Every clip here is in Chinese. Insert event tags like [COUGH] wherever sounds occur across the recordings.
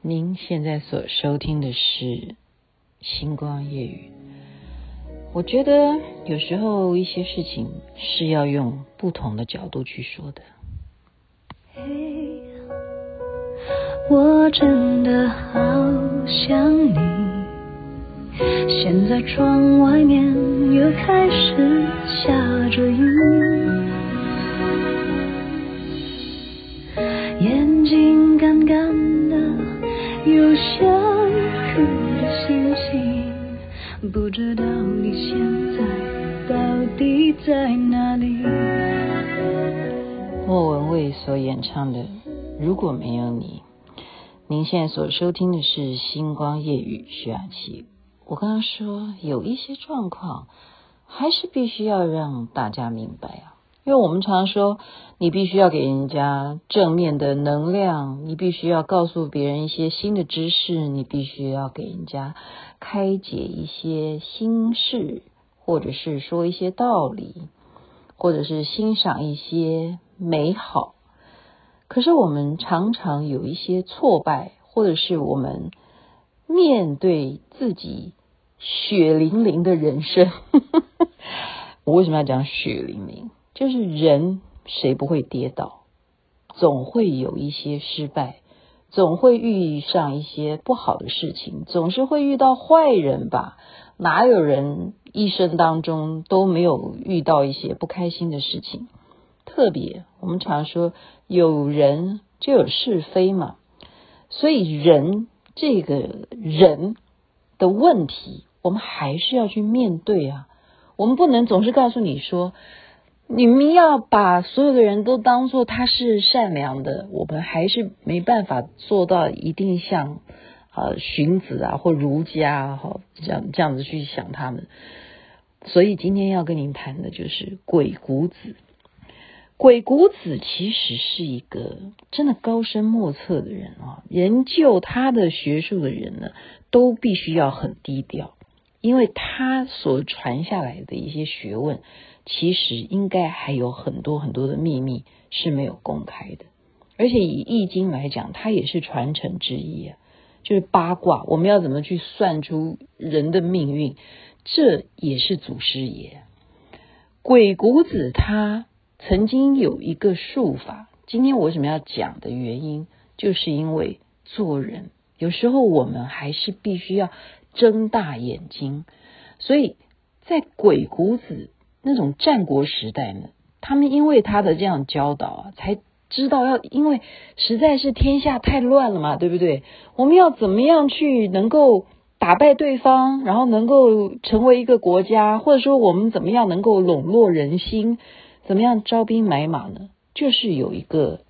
您现在所收听的是《星光夜语》。我觉得有时候一些事情是要用不同的角度去说的。嘿，我真的好想你。现在窗外面又开始下着雨。有想哭的心情，不知道你现在到底在哪里？莫文蔚所演唱的《如果没有你》，您现在所收听的是《星光夜雨》徐雅琪。我刚刚说有一些状况，还是必须要让大家明白啊。因为我们常说，你必须要给人家正面的能量，你必须要告诉别人一些新的知识，你必须要给人家开解一些心事，或者是说一些道理，或者是欣赏一些美好。可是我们常常有一些挫败，或者是我们面对自己血淋淋的人生。[LAUGHS] 我为什么要讲血淋淋？就是人谁不会跌倒，总会有一些失败，总会遇上一些不好的事情，总是会遇到坏人吧？哪有人一生当中都没有遇到一些不开心的事情？特别我们常说有人就有是非嘛，所以人这个人的问题，我们还是要去面对啊，我们不能总是告诉你说。你们要把所有的人都当做他是善良的，我们还是没办法做到一定像啊荀子啊或儒家哈这样这样子去想他们。所以今天要跟您谈的就是鬼谷子。鬼谷子其实是一个真的高深莫测的人啊，研究他的学术的人呢，都必须要很低调，因为他所传下来的一些学问。其实应该还有很多很多的秘密是没有公开的，而且以易经来讲，它也是传承之一啊。就是八卦，我们要怎么去算出人的命运，这也是祖师爷。鬼谷子他曾经有一个术法，今天我为什么要讲的原因，就是因为做人有时候我们还是必须要睁大眼睛，所以在鬼谷子。那种战国时代呢，他们因为他的这样教导啊，才知道要，因为实在是天下太乱了嘛，对不对？我们要怎么样去能够打败对方，然后能够成为一个国家，或者说我们怎么样能够笼络人心，怎么样招兵买马呢？就是有一个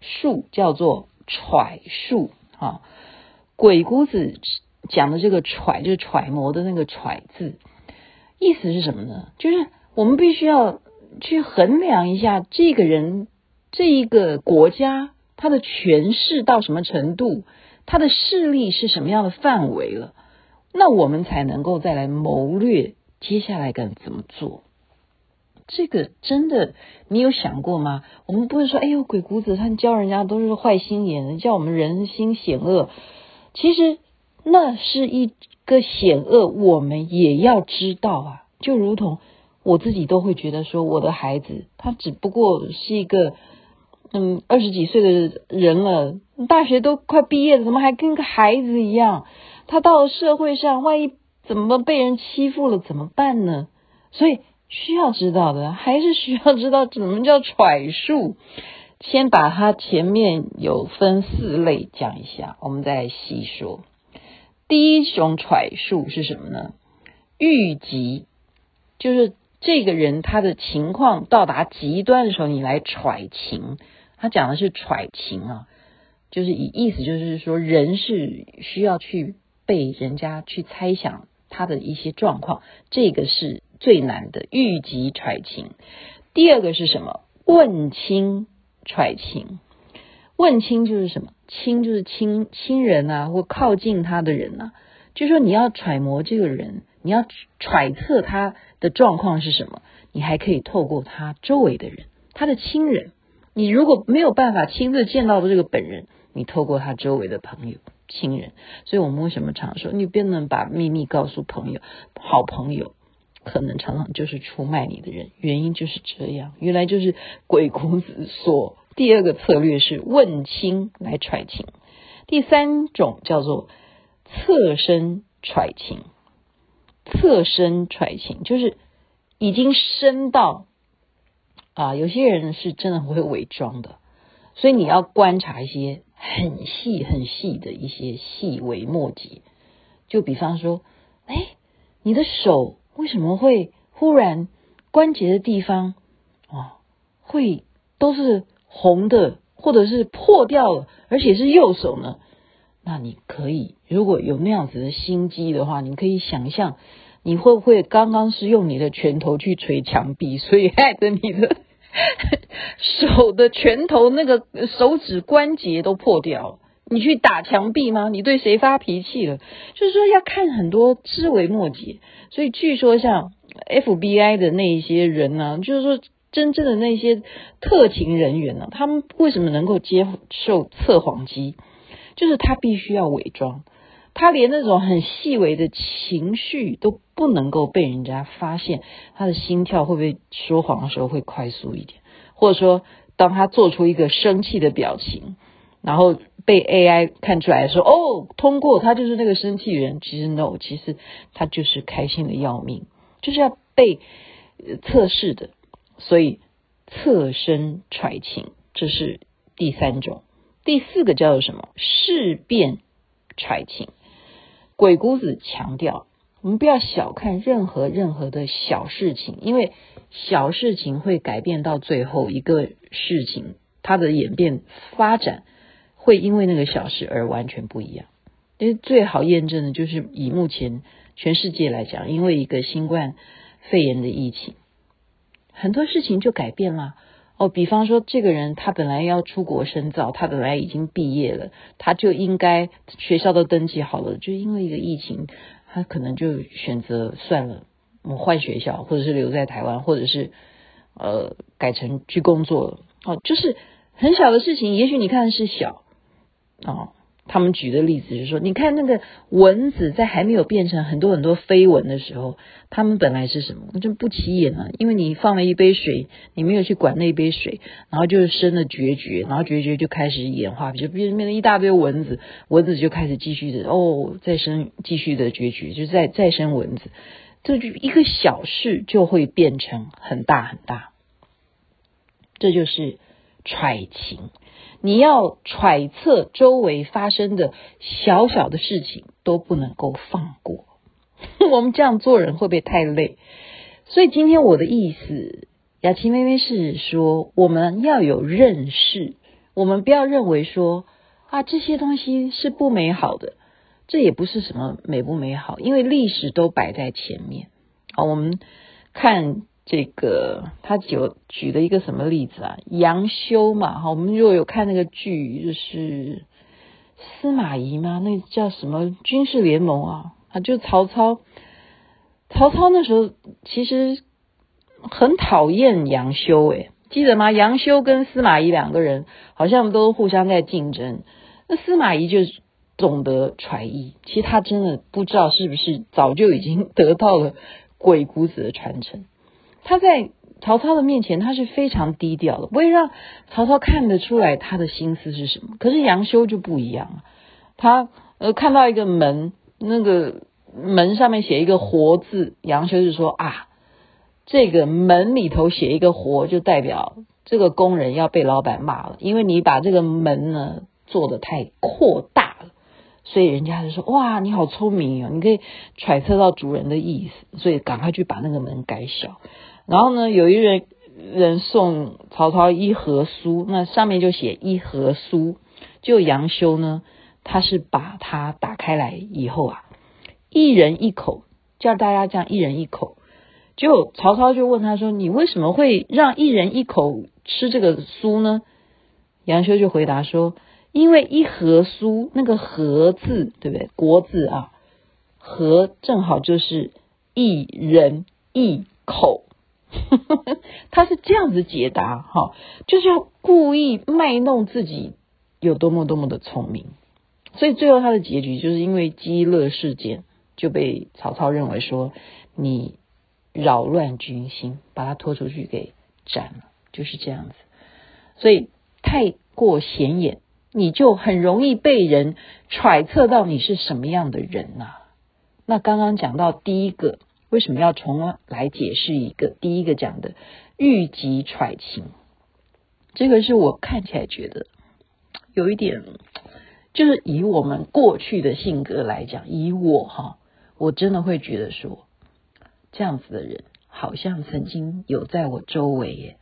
术叫做揣术啊。鬼谷子讲的这个揣，就是揣摩的那个揣字，意思是什么呢？就是。我们必须要去衡量一下这个人、这一个国家，他的权势到什么程度，他的势力是什么样的范围了，那我们才能够再来谋略接下来该怎么做。这个真的，你有想过吗？我们不是说，哎呦，鬼谷子他教人家都是坏心眼，叫我们人心险恶。其实那是一个险恶，我们也要知道啊，就如同。我自己都会觉得说，我的孩子他只不过是一个嗯二十几岁的人了，大学都快毕业了，怎么还跟个孩子一样？他到了社会上，万一怎么被人欺负了怎么办呢？所以需要知道的还是需要知道怎么叫揣数。先把它前面有分四类讲一下，我们再细说。第一种揣数是什么呢？遇吉，就是。这个人他的情况到达极端的时候，你来揣情。他讲的是揣情啊，就是以意思就是说，人是需要去被人家去猜想他的一些状况，这个是最难的，遇吉揣情。第二个是什么？问亲揣情。问亲就是什么？亲就是亲亲人啊，或靠近他的人啊。就是说你要揣摩这个人，你要揣测他。的状况是什么？你还可以透过他周围的人，他的亲人。你如果没有办法亲自见到的这个本人，你透过他周围的朋友，亲人。所以我们为什么常说，你不能把秘密告诉朋友，好朋友可能常常就是出卖你的人，原因就是这样。原来就是鬼谷子说，第二个策略是问亲来揣情，第三种叫做侧身揣情。侧身揣情就是已经深到啊，有些人是真的会伪装的，所以你要观察一些很细很细的一些细微末节。就比方说，哎，你的手为什么会忽然关节的地方啊，会都是红的，或者是破掉了，而且是右手呢？那你可以，如果有那样子的心机的话，你可以想象，你会不会刚刚是用你的拳头去捶墙壁，[LAUGHS] 所以害得你的 [LAUGHS] 手的拳头那个手指关节都破掉了？你去打墙壁吗？你对谁发脾气了？就是说要看很多枝微末节。所以据说像 FBI 的那一些人呢、就是说真正的那些特勤人员呢、他们为什么能够接受测谎机？就是他必须要伪装，他连那种很细微的情绪都不能够被人家发现，他的心跳会不会说谎的时候会快速一点，或者说当他做出一个生气的表情，然后被 AI 看出来说哦，通过他就是那个生气人，其实 no，其实他就是开心的要命，就是要被测试的，所以侧身揣情，这是第三种。第四个叫做什么？事变揣情。鬼谷子强调，我们不要小看任何任何的小事情，因为小事情会改变到最后一个事情，它的演变发展会因为那个小事而完全不一样。因为最好验证的就是以目前全世界来讲，因为一个新冠肺炎的疫情，很多事情就改变了。哦，比方说，这个人他本来要出国深造，他本来已经毕业了，他就应该学校都登记好了，就因为一个疫情，他可能就选择算了，我换学校，或者是留在台湾，或者是呃改成去工作了。哦，就是很小的事情，也许你看是小，哦。他们举的例子就是说，你看那个蚊子在还没有变成很多很多飞蚊的时候，它们本来是什么？就不起眼了，因为你放了一杯水，你没有去管那一杯水，然后就生了孑孓，然后孑孓就开始演化，就变变成一大堆蚊子，蚊子就开始继续的哦，再生继续的孑孓，就再再生蚊子，这就一个小事就会变成很大很大，这就是揣情。你要揣测周围发生的小小的事情都不能够放过，[LAUGHS] 我们这样做人会不会太累？所以今天我的意思，雅琪妹妹是说，我们要有认识，我们不要认为说啊这些东西是不美好的，这也不是什么美不美好，因为历史都摆在前面啊，我们看。这个他举举了一个什么例子啊？杨修嘛，哈，我们如果有看那个剧，就是司马懿嘛，那叫什么军事联盟啊？啊，就曹操。曹操那时候其实很讨厌杨修，诶，记得吗？杨修跟司马懿两个人好像都互相在竞争。那司马懿就懂得揣意，其实他真的不知道是不是早就已经得到了鬼谷子的传承。他在曹操的面前，他是非常低调的，不会让曹操看得出来他的心思是什么。可是杨修就不一样了，他呃看到一个门，那个门上面写一个活字，杨修就说啊，这个门里头写一个活，就代表这个工人要被老板骂了，因为你把这个门呢做得太扩大了，所以人家就说哇，你好聪明哦，你可以揣测到主人的意思，所以赶快去把那个门改小。然后呢，有一人人送曹操一盒酥，那上面就写一盒酥。就杨修呢，他是把它打开来以后啊，一人一口，叫大家这样一人一口。就曹操就问他说：“你为什么会让一人一口吃这个酥呢？”杨修就回答说：“因为一盒酥，那个盒字对不对？国字啊，盒正好就是一人一口。” [LAUGHS] 他是这样子解答哈，就是要故意卖弄自己有多么多么的聪明，所以最后他的结局就是因为鸡肋事件就被曹操认为说你扰乱军心，把他拖出去给斩了，就是这样子。所以太过显眼，你就很容易被人揣测到你是什么样的人呐、那刚刚讲到第一个，为什么要重来解释一个？第一个讲的欲急揣情，这个是我看起来觉得有一点，就是以我们过去的性格来讲，以我哈，我真的会觉得说，这样子的人好像曾经有在我周围耶。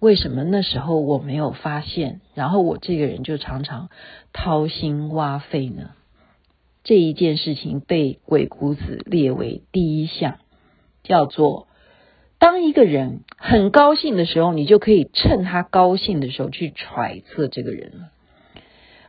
为什么那时候我没有发现？然后我这个人就常常掏心挖肺呢？这一件事情被鬼谷子列为第一项，叫做当一个人很高兴的时候，你就可以趁他高兴的时候去揣测这个人了，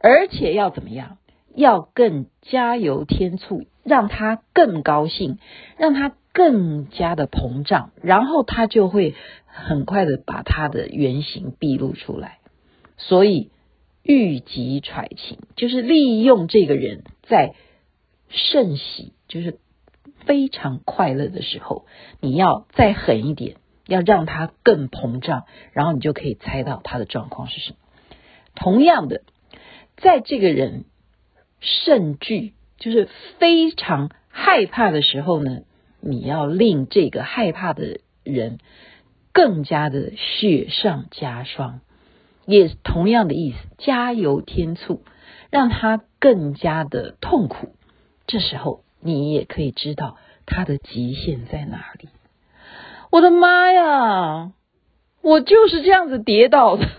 而且要怎么样？要更加油添醋，让他更高兴，让他更加的膨胀，然后他就会很快的把他的原形毕露出来。所以。欲急揣情，就是利用这个人在甚喜，就是非常快乐的时候，你要再狠一点，要让他更膨胀，然后你就可以猜到他的状况是什么。同样的，在这个人甚惧，就是非常害怕的时候呢，你要令这个害怕的人更加的雪上加霜。也同样的意思，加油添醋，让他更加的痛苦。这时候你也可以知道他的极限在哪里。我的妈呀，我就是这样子跌倒的。[LAUGHS]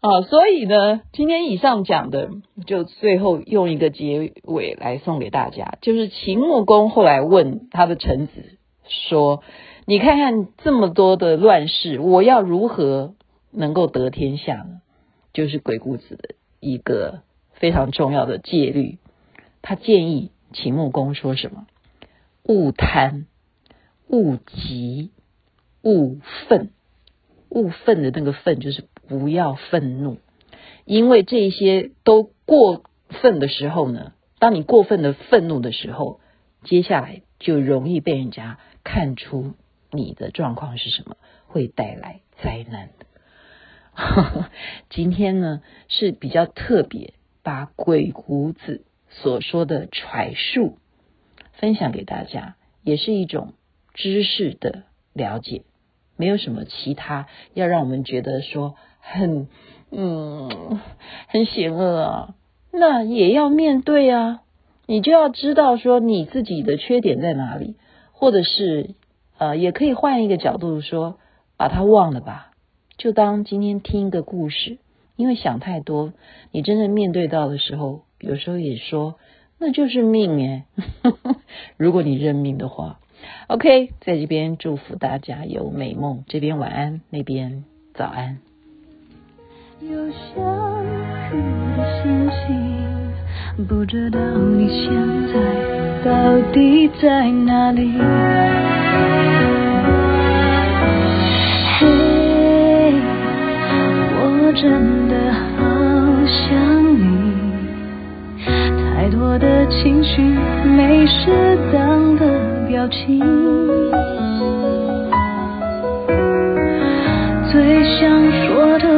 啊，所以呢，今天以上讲的，就最后用一个结尾来送给大家，就是秦穆公后来问他的臣子说。你看看这么多的乱世，我要如何能够得天下呢？就是鬼谷子的一个非常重要的戒律。他建议秦穆公说什么？勿贪，勿急，勿愤。勿愤的那个愤就是不要愤怒，因为这些都过分的时候呢，当你过分的愤怒的时候，接下来就容易被人家看出。你的状况是什么？会带来灾难的。[LAUGHS] 今天呢是比较特别，把鬼谷子所说的揣术分享给大家，也是一种知识的了解，没有什么其他要让我们觉得说很嗯很险恶啊，那也要面对啊，你就要知道说你自己的缺点在哪里，或者是。呃，也可以换一个角度说，把它忘了吧，就当今天听一个故事。因为想太多，你真正面对到的时候，有时候也说那就是命耶。[LAUGHS] 如果你认命的话，OK，在这边祝福大家有美梦。这边晚安，那边早安。有想哭的心情，不知道你现在到底在哪里。真的好想你，太多的情绪没适当的表情，最想说的